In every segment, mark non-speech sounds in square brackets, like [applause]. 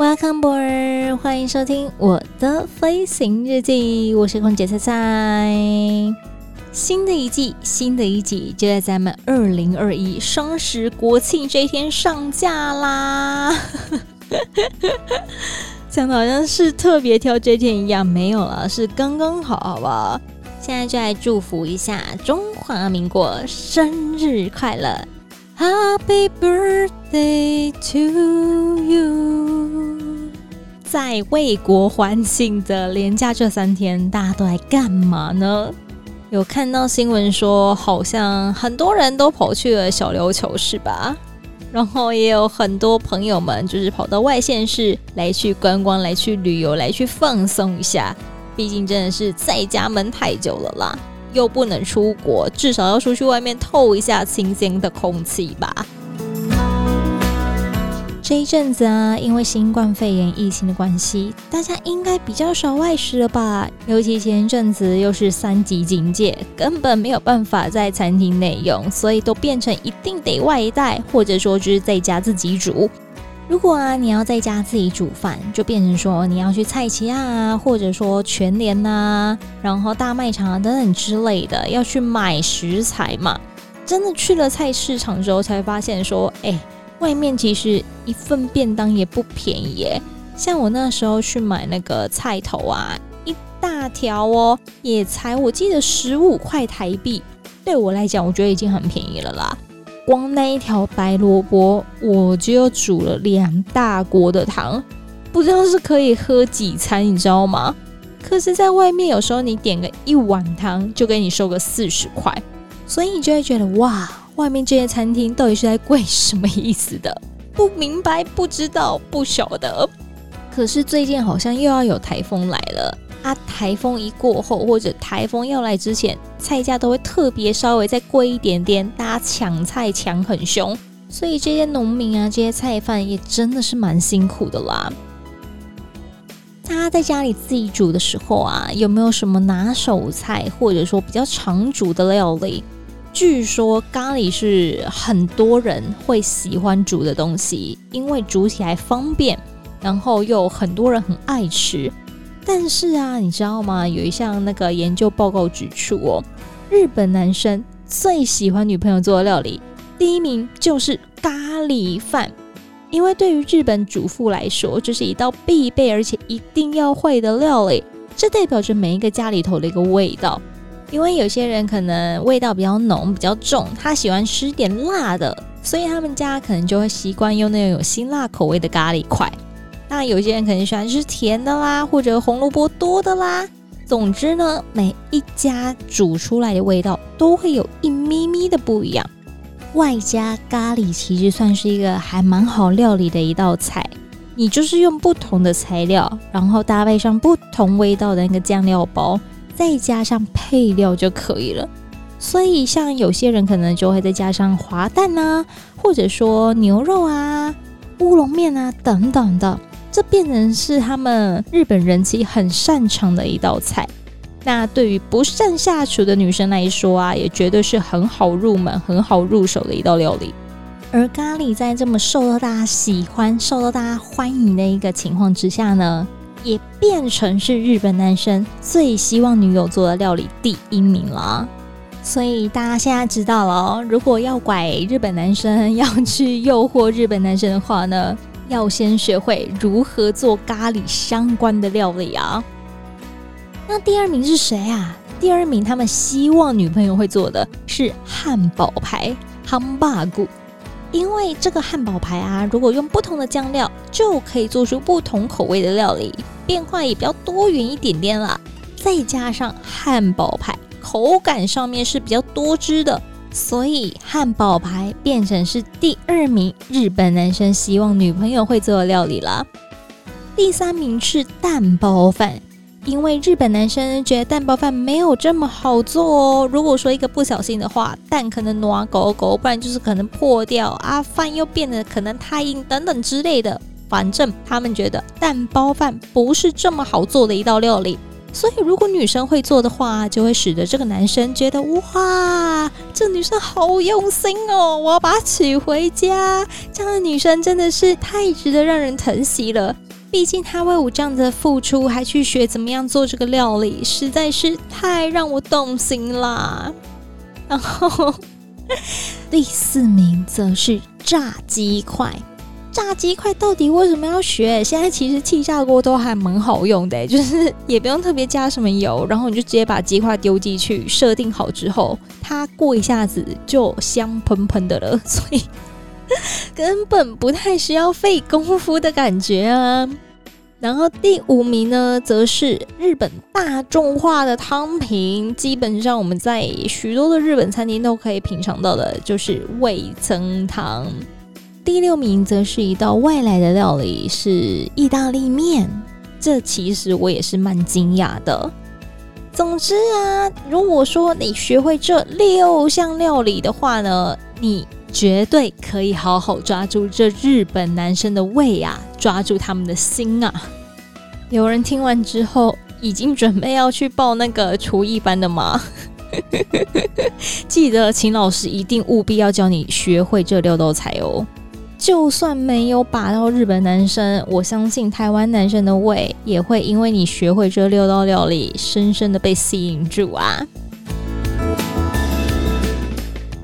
Welcome，Boy！欢迎收听我的飞行日记，我是空姐菜菜。新的一季，新的一集就在咱们二零二一双十国庆这一天上架啦！[laughs] 讲的好像是特别挑这天一样，没有了，是刚刚好，好不好？现在就来祝福一下中华民国生日快乐！Happy birthday to you！在为国欢庆的连假这三天，大家都来干嘛呢？有看到新闻说，好像很多人都跑去了小琉球，是吧？然后也有很多朋友们就是跑到外县市来去观光、来去旅游、来去放松一下。毕竟真的是在家闷太久了啦。又不能出国，至少要出去外面透一下新鲜的空气吧。这一阵子啊，因为新冠肺炎疫情的关系，大家应该比较少外食了吧？尤其前一阵子又是三级警戒，根本没有办法在餐厅内用，所以都变成一定得外带，或者说就是在家自己煮。如果啊，你要在家自己煮饭，就变成说你要去菜市仔啊，或者说全联呐、啊，然后大卖场啊等等之类的，要去买食材嘛。真的去了菜市场之后，才发现说，哎，外面其实一份便当也不便宜耶。像我那时候去买那个菜头啊，一大条哦，也才我记得十五块台币，对我来讲，我觉得已经很便宜了啦。光那一条白萝卜，我就煮了两大锅的汤，不知道是可以喝几餐，你知道吗？可是，在外面有时候你点个一碗汤，就给你收个四十块，所以你就会觉得哇，外面这些餐厅到底是在贵什么意思的？[laughs] 不明白，不知道，不晓得。可是最近好像又要有台风来了。啊，台风一过后，或者台风要来之前，菜价都会特别稍微再贵一点点，大家抢菜抢很凶，所以这些农民啊，这些菜贩也真的是蛮辛苦的啦。大家在家里自己煮的时候啊，有没有什么拿手菜，或者说比较常煮的料理？据说咖喱是很多人会喜欢煮的东西，因为煮起来方便，然后又很多人很爱吃。但是啊，你知道吗？有一项那个研究报告指出哦，日本男生最喜欢女朋友做的料理，第一名就是咖喱饭。因为对于日本主妇来说，这是一道必备而且一定要会的料理，这代表着每一个家里头的一个味道。因为有些人可能味道比较浓、比较重，他喜欢吃点辣的，所以他们家可能就会习惯用那种有辛辣口味的咖喱块。那有些人可能喜欢吃甜的啦，或者红萝卜多的啦。总之呢，每一家煮出来的味道都会有一咪咪的不一样。外加咖喱其实算是一个还蛮好料理的一道菜，你就是用不同的材料，然后搭配上不同味道的那个酱料包，再加上配料就可以了。所以像有些人可能就会再加上滑蛋啊，或者说牛肉啊、乌龙面啊等等的。这变成是他们日本人妻很擅长的一道菜。那对于不善下厨的女生来说啊，也绝对是很好入门、很好入手的一道料理。而咖喱在这么受到大家喜欢、受到大家欢迎的一个情况之下呢，也变成是日本男生最希望女友做的料理第一名了。所以大家现在知道了哦，如果要拐日本男生，要去诱惑日本男生的话呢，要先学会如何做咖喱相关的料理啊！那第二名是谁啊？第二名他们希望女朋友会做的是汉堡排 （Hamburg），因为这个汉堡排啊，如果用不同的酱料，就可以做出不同口味的料理，变化也比较多元一点点啦。再加上汉堡排口感上面是比较多汁的，所以汉堡排变成是第二名日本男生希望女朋友会做的料理啦。第三名是蛋包饭，因为日本男生觉得蛋包饭没有这么好做哦。如果说一个不小心的话，蛋可能挪狗狗，不然就是可能破掉啊，饭又变得可能太硬等等之类的。反正他们觉得蛋包饭不是这么好做的一道料理。所以，如果女生会做的话，就会使得这个男生觉得哇，这女生好用心哦，我要把她娶回家。这样的女生真的是太值得让人疼惜了。毕竟他为我这样的付出，还去学怎么样做这个料理，实在是太让我动心啦。[laughs] 然后第四名则是炸鸡块。炸鸡块到底为什么要学？现在其实气炸锅都还蛮好用的，[laughs] 就是也不用特别加什么油，然后你就直接把鸡块丢进去，设定好之后，它过一下子就香喷喷的了，[laughs] 所以 [laughs] 根本不太需要费功夫的感觉啊。然后第五名呢，则是日本大众化的汤品，基本上我们在许多的日本餐厅都可以品尝到的，就是味噌汤。第六名则是一道外来的料理，是意大利面。这其实我也是蛮惊讶的。总之啊，如果说你学会这六项料理的话呢，你绝对可以好好抓住这日本男生的胃啊，抓住他们的心啊。有人听完之后已经准备要去报那个厨艺班的吗？[laughs] 记得秦老师一定务必要教你学会这六道菜哦。就算没有把到日本男生，我相信台湾男生的胃也会因为你学会这六道料理，深深的被吸引住啊！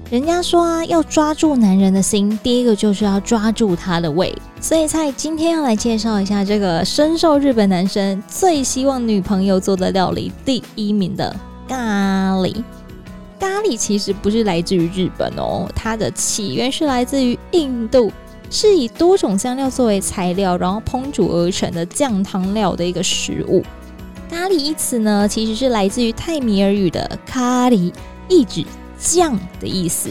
人家说啊，要抓住男人的心，第一个就是要抓住他的胃。所以，菜今天要来介绍一下这个深受日本男生最希望女朋友做的料理，第一名的咖喱。咖喱其实不是来自于日本哦，它的起源是来自于印度。是以多种香料作为材料，然后烹煮而成的酱汤料的一个食物。咖喱一词呢，其实是来自于泰米尔语的咖喱，意指酱的意思。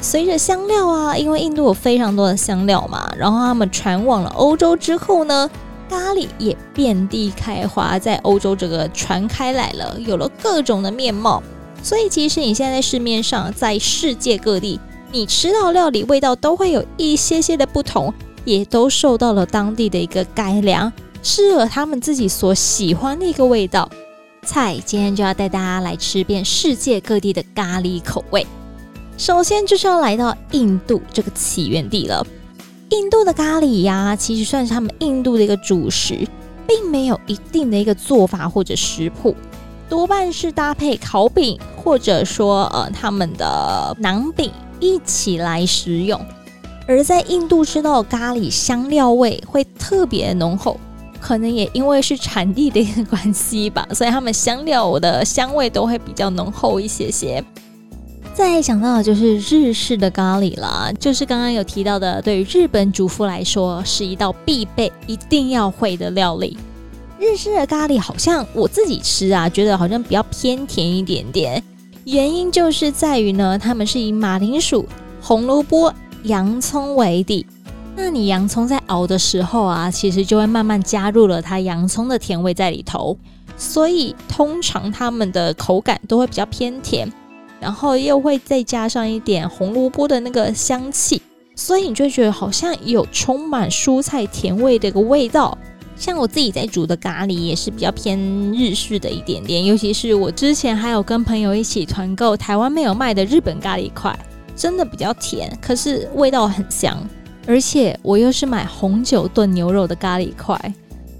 随着香料啊，因为印度有非常多的香料嘛，然后他们传往了欧洲之后呢，咖喱也遍地开花，在欧洲这个传开来了，有了各种的面貌。所以其实你现在在市面上，在世界各地。你吃到料理味道都会有一些些的不同，也都受到了当地的一个改良，适合他们自己所喜欢的一个味道。菜今天就要带大家来吃遍世界各地的咖喱口味。首先就是要来到印度这个起源地了。印度的咖喱呀，其实算是他们印度的一个主食，并没有一定的一个做法或者食谱，多半是搭配烤饼或者说呃他们的馕饼。一起来食用，而在印度吃到咖喱香料味会特别浓厚，可能也因为是产地的一个关系吧，所以他们香料的香味都会比较浓厚一些些。再想到的就是日式的咖喱了，就是刚刚有提到的，对于日本主妇来说是一道必备、一定要会的料理。日式的咖喱好像我自己吃啊，觉得好像比较偏甜一点点。原因就是在于呢，他们是以马铃薯、红萝卜、洋葱为底。那你洋葱在熬的时候啊，其实就会慢慢加入了它洋葱的甜味在里头，所以通常它们的口感都会比较偏甜，然后又会再加上一点红萝卜的那个香气，所以你就觉得好像有充满蔬菜甜味的一个味道。像我自己在煮的咖喱也是比较偏日式的一点点，尤其是我之前还有跟朋友一起团购台湾没有卖的日本咖喱块，真的比较甜，可是味道很香，而且我又是买红酒炖牛肉的咖喱块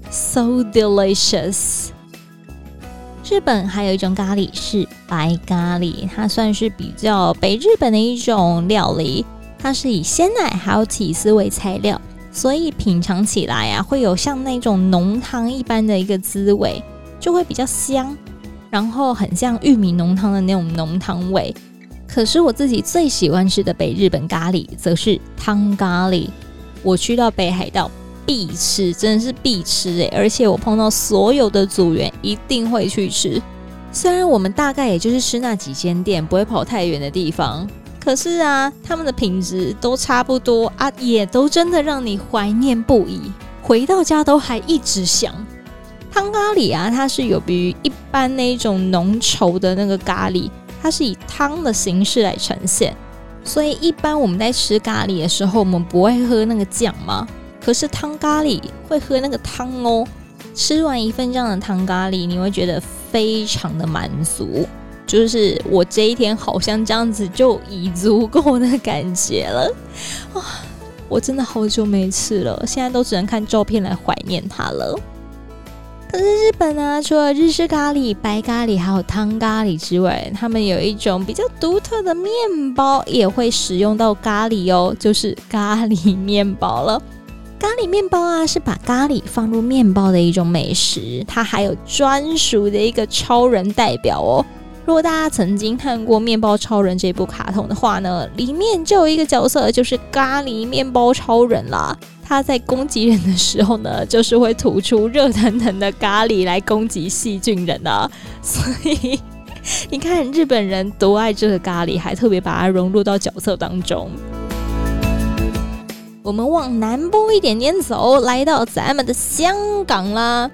，so delicious。日本还有一种咖喱是白咖喱，它算是比较北日本的一种料理，它是以鲜奶还有起司为材料。所以品尝起来啊，会有像那种浓汤一般的一个滋味，就会比较香，然后很像玉米浓汤的那种浓汤味。可是我自己最喜欢吃的北日本咖喱，则是汤咖喱。我去到北海道必吃，真的是必吃诶、欸，而且我碰到所有的组员一定会去吃。虽然我们大概也就是吃那几间店，不会跑太远的地方，可是啊，他们的品质都差不多啊，也都真的让你怀念不已，回到家都还一直想。汤咖喱啊，它是有别于一般那种浓稠的那个咖喱，它是以汤的形式来呈现，所以一般我们在吃咖喱的时候，我们不会喝那个酱吗？可是汤咖喱会喝那个汤哦。吃完一份这样的汤咖喱，你会觉得非常的满足。就是我这一天好像这样子就已足够的感觉了哇！我真的好久没吃了，现在都只能看照片来怀念它了。可是日本呢，除了日式咖喱、白咖喱还有汤咖喱之外，他们有一种比较独特的面包也会使用到咖喱哦，就是咖喱面包了。咖喱面包啊，是把咖喱放入面包的一种美食，它还有专属的一个超人代表哦。如果大家曾经看过《面包超人》这部卡通的话呢，里面就有一个角色就是咖喱面包超人啦。他在攻击人的时候呢，[laughs] 就是会吐出热腾腾的咖喱来攻击细菌人啊。[laughs] 所以你看日本人多爱这个咖喱，还特别把它融入到角色当中。我们往南部一点点走，来到咱们的香港啦。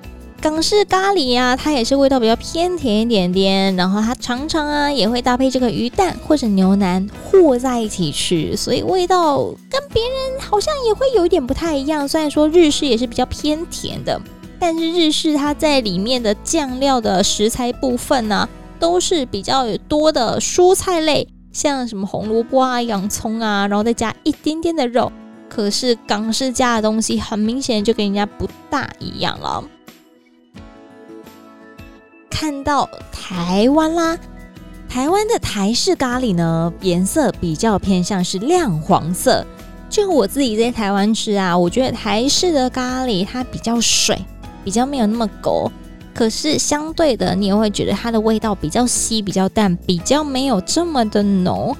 港式咖喱呀、啊，它也是味道比较偏甜一点点，然后它常常啊也会搭配这个鱼蛋或者牛腩和在一起吃，所以味道跟别人好像也会有一点不太一样。虽然说日式也是比较偏甜的，但是日式它在里面的酱料的食材部分呢、都是比较多的蔬菜类，像什么红萝卜啊、洋葱啊，然后再加一点点的肉。可是港式加的东西很明显就跟人家不大一样了。看到台湾啦，台湾的台式咖喱呢，颜色比较偏向是亮黄色。就我自己在台湾吃啊，我觉得台式的咖喱它比较水，比较没有那么勾。可是相对的，你也会觉得它的味道比较稀、比较淡，比较没有这么的浓。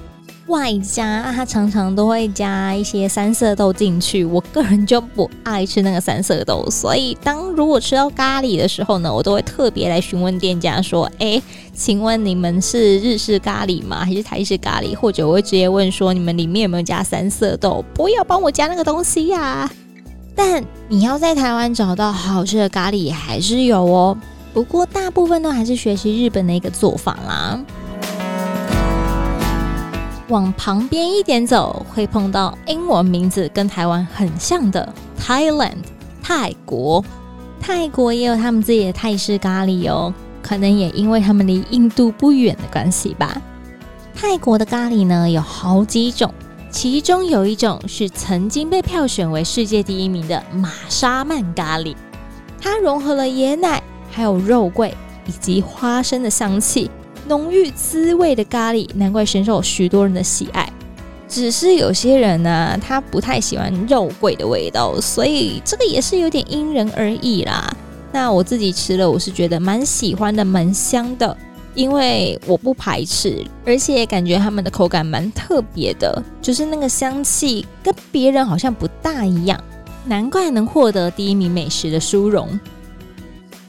外加它常常都会加一些三色豆进去，我个人就不爱吃那个三色豆，所以当如果吃到咖喱的时候呢，我都会特别来询问店家说：“哎，请问你们是日式咖喱吗？还是台式咖喱？”或者我会直接问说：“你们里面有没有加三色豆？不要帮我加那个东西呀！”但你要在台湾找到好吃的咖喱还是有哦，不过大部分都还是学习日本的一个做法啦。往旁边一点走，会碰到英文名字跟台湾很像的 Thailand 泰国。泰国也有他们自己的泰式咖喱哦，可能也因为他们离印度不远的关系吧。泰国的咖喱呢有好几种，其中有一种是曾经被票选为世界第一名的玛莎曼咖喱，它融合了椰奶、还有肉桂以及花生的香气。浓郁滋味的咖喱，难怪深受许多人的喜爱。只是有些人呢、他不太喜欢肉桂的味道，所以这个也是有点因人而异啦。那我自己吃了，我是觉得蛮喜欢的，蛮香的，因为我不排斥，而且感觉他们的口感蛮特别的，就是那个香气跟别人好像不大一样，难怪能获得第一名美食的殊荣。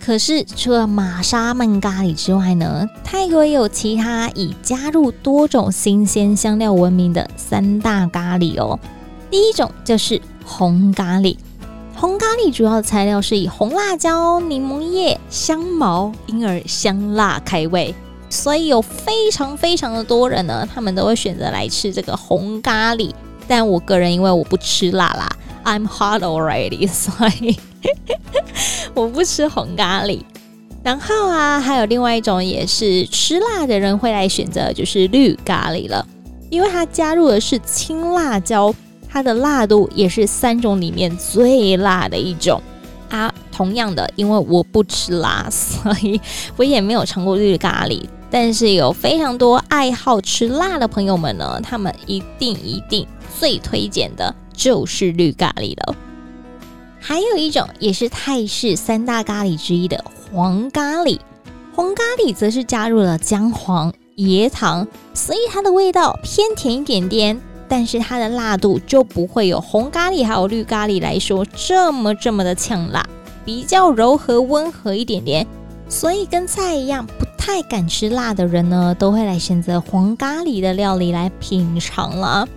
可是除了玛莎曼咖喱之外呢，泰国也有其他以加入多种新鲜香料闻名的三大咖喱哦。第一种就是红咖喱，红咖喱主要的材料是以红辣椒、柠檬叶、香茅，因而香辣开胃，所以有非常非常的多人呢，他们都会选择来吃这个红咖喱。但我个人因为我不吃辣啦，I'm hot already，所以。[laughs] 我不吃红咖喱，然后啊，还有另外一种也是吃辣的人会来选择，就是绿咖喱了，因为它加入的是青辣椒，它的辣度也是三种里面最辣的一种啊。同样的，因为我不吃辣，所以我也没有尝过绿咖喱，但是有非常多爱好吃辣的朋友们呢，他们一定一定最推荐的就是绿咖喱了。还有一种也是泰式三大咖喱之一的黄咖喱，黄咖喱则是加入了姜黄、椰糖，所以它的味道偏甜一点点，但是它的辣度就不会有红咖喱还有绿咖喱来说这么这么的呛辣，比较柔和温和一点点，所以跟菜一样不太敢吃辣的人呢，都会来选择黄咖喱的料理来品尝了。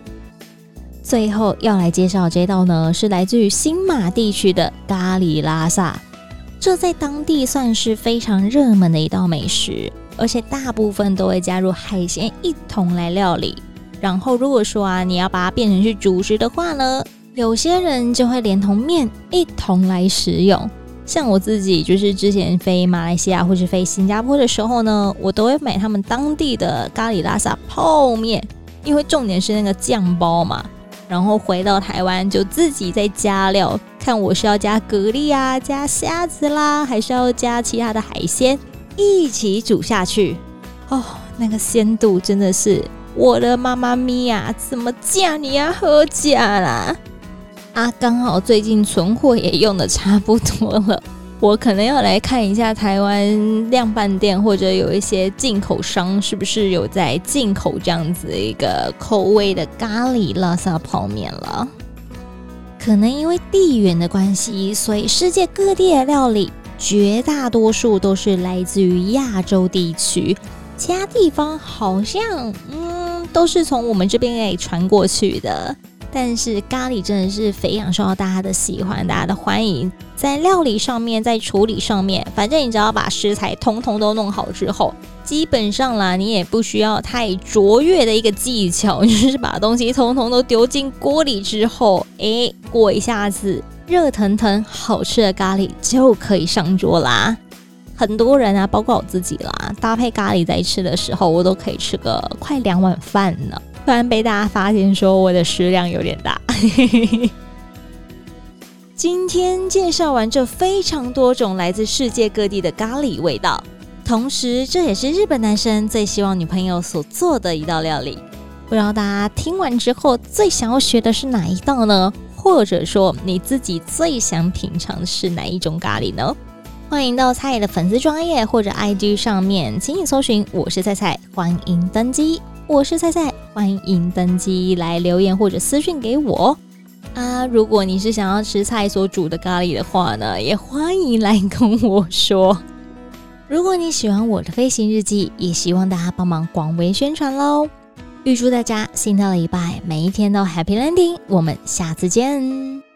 最后要来介绍这道呢，是来自于新马地区的咖喱拉萨，这在当地算是非常热门的一道美食，而且大部分都会加入海鲜一同来料理。然后如果说啊，你要把它变成是主食的话呢，有些人就会连同面一同来食用。像我自己，就是之前飞马来西亚或是飞新加坡的时候呢，我都会买他们当地的咖喱拉萨泡面，因为重点是那个酱包嘛。然后回到台湾就自己再加料，看我是要加蛤蜊啊，加虾子啦，还是要加其他的海鲜一起煮下去。哦，那个鲜度真的是我的妈妈咪呀！怎么嫁你啊？喝假啦！啊，刚好最近存货也用的差不多了，我可能要来看一下台湾量贩店或者有一些进口商是不是有在进口这样子一个口味的咖喱拉萨泡面了。可能因为地缘的关系，所以世界各地的料理绝大多数都是来自于亚洲地区，其他地方好像嗯都是从我们这边给传过去的。但是咖喱真的是非常受到大家的喜欢，大家的欢迎。在料理上面，在处理上面，反正你只要把食材通通都弄好之后，基本上啦，你也不需要太卓越的一个技巧，就是把东西通通都丢进锅里之后，诶，[laughs] 过一下子，热腾腾好吃的咖喱就可以上桌啦。很多人啊，包括我自己啦，搭配咖喱在吃的时候，我都可以吃个快两碗饭呢。突然被大家发现说我的食量有点大。[laughs] 今天介绍完这非常多种来自世界各地的咖喱味道，同时这也是日本男生最希望女朋友所做的一道料理。不知道大家听完之后最想要学的是哪一道呢？或者说你自己最想品尝的是哪一种咖喱呢？欢迎到菜的粉丝专业或者 IG 上面，请你搜寻“我是菜菜”，欢迎登机。我是菜菜，欢迎登机来留言或者私讯给我啊！如果你是想要吃菜所煮的咖喱的话呢，也欢迎来跟我说。如果你喜欢我的飞行日记，也希望大家帮忙广为宣传喽！预祝大家新的礼拜每一天都 Happy Landing，我们下次见。